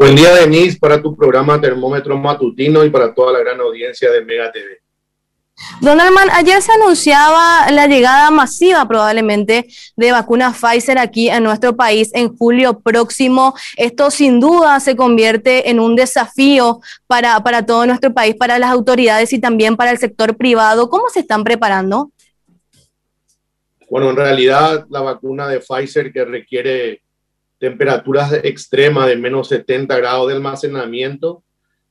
Buen día, Denise, para tu programa Termómetro Matutino y para toda la gran audiencia de Mega TV. Don Armand, ayer se anunciaba la llegada masiva probablemente de vacunas Pfizer aquí en nuestro país en julio próximo. Esto sin duda se convierte en un desafío para, para todo nuestro país, para las autoridades y también para el sector privado. ¿Cómo se están preparando? Bueno, en realidad la vacuna de Pfizer que requiere temperaturas extremas de menos 70 grados de almacenamiento.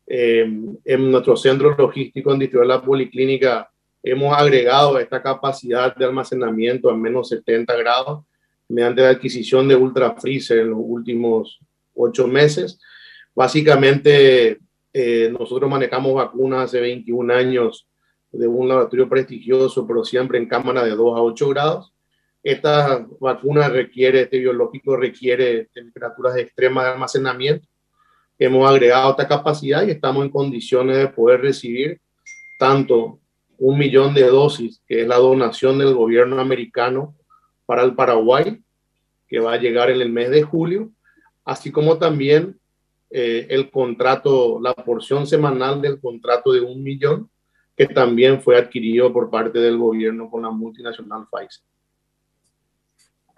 Eh, en nuestro centro logístico en Distrito de la Policlínica hemos agregado esta capacidad de almacenamiento a menos 70 grados mediante la adquisición de Ultra Freezer en los últimos ocho meses. Básicamente, eh, nosotros manejamos vacunas hace 21 años de un laboratorio prestigioso, pero siempre en cámara de 2 a 8 grados. Esta vacuna requiere, este biológico requiere temperaturas extremas de almacenamiento. Hemos agregado esta capacidad y estamos en condiciones de poder recibir tanto un millón de dosis, que es la donación del gobierno americano para el Paraguay, que va a llegar en el mes de julio, así como también eh, el contrato, la porción semanal del contrato de un millón, que también fue adquirido por parte del gobierno con la multinacional Pfizer.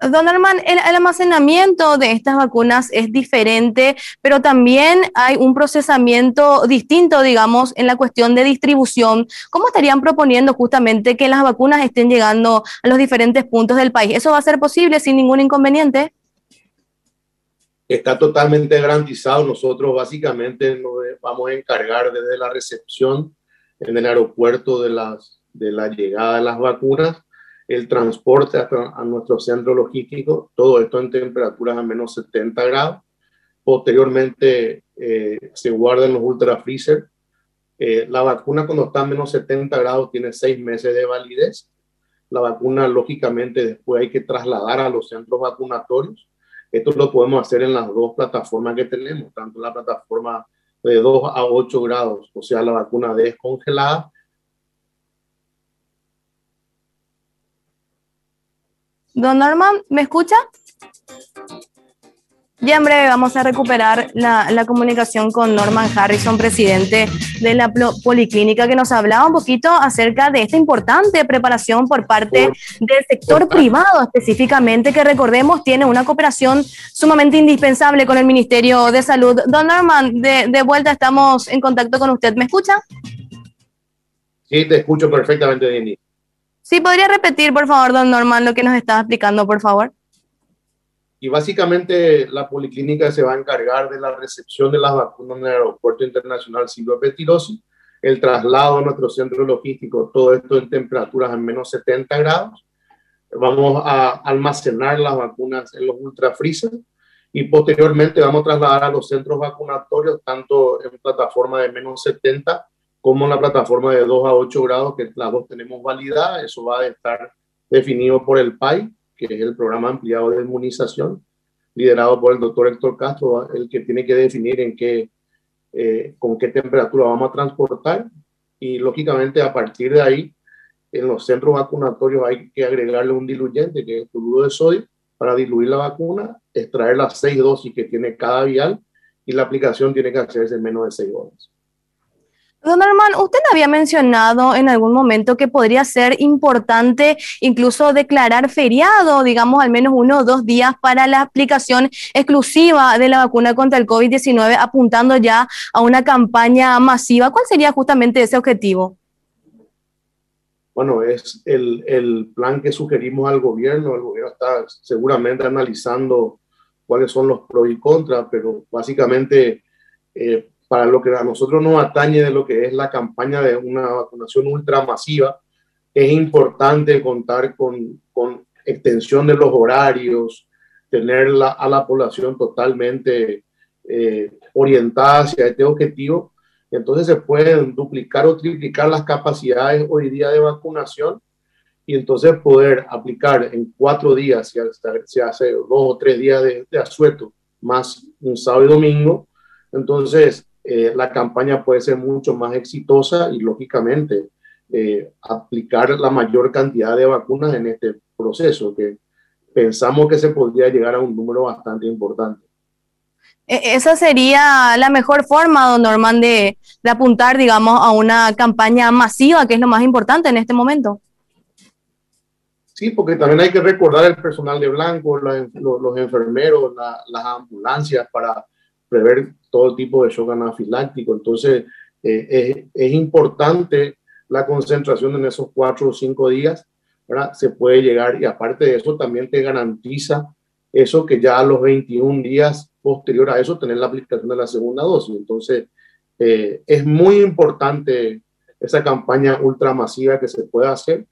Don Armand, el, almacenamiento de estas vacunas es diferente, pero también hay un procesamiento distinto, digamos, en la cuestión de distribución. ¿Cómo estarían proponiendo justamente que las vacunas estén llegando a los diferentes puntos del país? ¿Eso va a ser posible sin ningún inconveniente? Está totalmente garantizado. Nosotros básicamente nos vamos a encargar desde la recepción en el aeropuerto de, las, de la llegada de las vacunas el transporte hasta a nuestro centro logístico, todo esto en temperaturas a menos 70 grados. Posteriormente eh, se guarda en los ultra freezer. Eh, la vacuna cuando está a menos 70 grados tiene seis meses de validez. La vacuna lógicamente después hay que trasladar a los centros vacunatorios. Esto lo podemos hacer en las dos plataformas que tenemos, tanto la plataforma de 2 a 8 grados, o sea, la vacuna descongelada, Don Norman, ¿me escucha? Ya en breve vamos a recuperar la, comunicación con Norman Harrison, presidente de la Policlínica, que nos hablaba un poquito acerca de esta importante preparación por parte del sector privado específicamente, que recordemos tiene una cooperación sumamente indispensable con el Ministerio de Salud. Don Norman, de, de vuelta estamos en contacto con usted. ¿Me escucha? Sí, te escucho perfectamente, Denis. Sí, podría repetir, por favor, don Norman, lo que nos estaba explicando, por favor. Y básicamente la policlínica se va a encargar de la recepción de las vacunas en el Aeropuerto Internacional Silvio Petirosi, el traslado a nuestro centro logístico, todo esto en temperaturas en menos 70 grados. Vamos a almacenar las vacunas en los ultrafreezer y posteriormente vamos a trasladar a los centros vacunatorios, tanto en plataforma de menos 70 como la plataforma de 2 a 8 grados, que las dos tenemos validada, eso va a estar definido por el PAI, que es el programa ampliado de inmunización, liderado por el doctor Héctor Castro, el que tiene que definir en qué, eh, con qué temperatura vamos a transportar. Y lógicamente a partir de ahí, en los centros vacunatorios hay que agregarle un diluyente, que es el cloruro de sodio, para diluir la vacuna, extraer las seis dosis que tiene cada vial y la aplicación tiene que hacerse en menos de seis horas. Don Armand, usted había mencionado en algún momento que podría ser importante incluso declarar feriado, digamos al menos uno o dos días para la aplicación exclusiva de la vacuna contra el COVID-19, apuntando ya a una campaña masiva. ¿Cuál sería justamente ese objetivo? Bueno, es el, plan que sugerimos al gobierno. El gobierno está seguramente analizando cuáles son los pros y contras, pero básicamente eh, para lo que a nosotros nos atañe de lo que es la campaña de una vacunación ultramasiva, es importante contar con, con extensión de los horarios, tener a la población totalmente eh, orientada hacia este objetivo. Entonces se pueden duplicar o triplicar las capacidades hoy día de vacunación y entonces poder aplicar en cuatro días, si se hace dos o tres días de, de asueto, más un sábado y domingo, entonces eh, la campaña puede ser mucho más exitosa y lógicamente eh, aplicar la mayor cantidad de vacunas en este proceso, que pensamos que se podría llegar a un número bastante importante. E, esa sería la mejor forma, don Norman, de, apuntar, digamos, a una campaña masiva, que es lo más importante en este momento. Sí, porque también hay que recordar el personal de blanco, los, enfermeros, las ambulancias para prever todo tipo de shock anafiláctico. Entonces, eh, es, es, importante la concentración en esos cuatro o cinco días, ¿verdad? Se puede llegar y aparte de eso también te garantiza eso que ya a los 21 días posterior a eso tener la aplicación de la segunda dosis. Entonces, eh, es muy importante esa campaña ultramasiva que se puede hacer.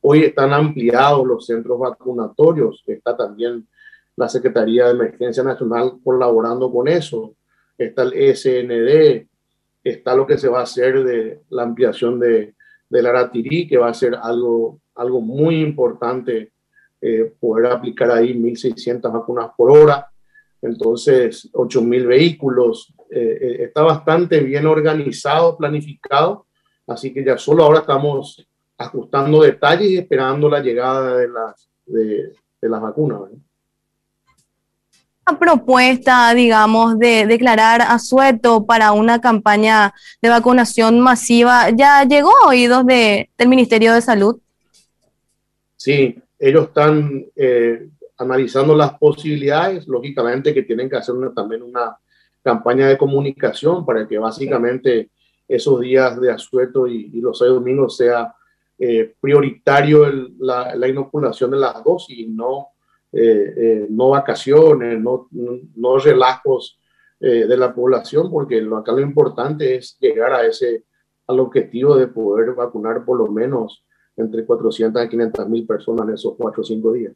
Hoy están ampliados los centros vacunatorios, está también la Secretaría de Emergencia Nacional colaborando con eso, está el SND, está lo que se va a hacer de la ampliación de, del Aratirí, que va a ser algo, algo muy importante eh, poder aplicar ahí 1.600 vacunas por hora entonces 8.000 vehículos. Eh, eh, está bastante bien organizado, planificado, así que ya solo ahora estamos ajustando detalles y esperando la llegada de las, de, las vacunas. Una propuesta, digamos, de declarar asueto para una campaña de vacunación masiva ya llegó a oídos de, del Ministerio de Salud. Sí, ellos están eh, analizando las posibilidades, lógicamente que tienen que hacer también una campaña de comunicación para que básicamente esos días de asueto y, los seis domingos sea eh, prioritario la, inoculación de las dosis y no, eh, eh, no vacaciones, no, no relajos de la población, porque lo, acá lo importante es llegar a ese, al objetivo de poder vacunar por lo menos entre 400 y 500 mil personas en esos cuatro o cinco días.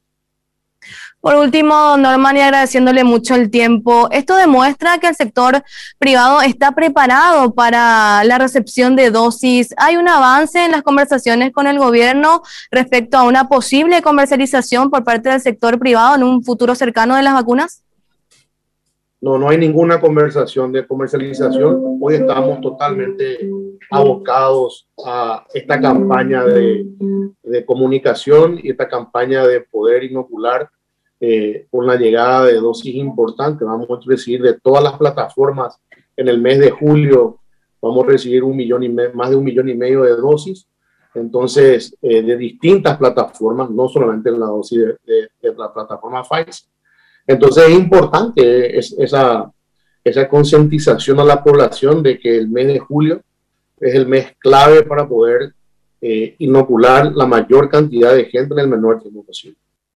Por último, Norman, y agradeciéndole mucho el tiempo, esto demuestra que el sector privado está preparado para la recepción de dosis. ¿Hay un avance en las conversaciones con el gobierno respecto a una posible comercialización por parte del sector privado en un futuro cercano de las vacunas? No, no hay ninguna conversación de comercialización. Hoy estamos totalmente abocados a esta campaña de, de comunicación y esta campaña de poder inocular eh, con la llegada de dosis importantes. Vamos a recibir de todas las plataformas en el mes de julio, vamos a recibir un millón y más de un millón y medio de dosis. Entonces, eh, de distintas plataformas, no solamente la dosis de, la plataforma Pfizer. Entonces, es importante esa, esa concientización a la población de que el mes de julio es el mes clave para poder eh, inocular la mayor cantidad de gente en el menor tiempo posible.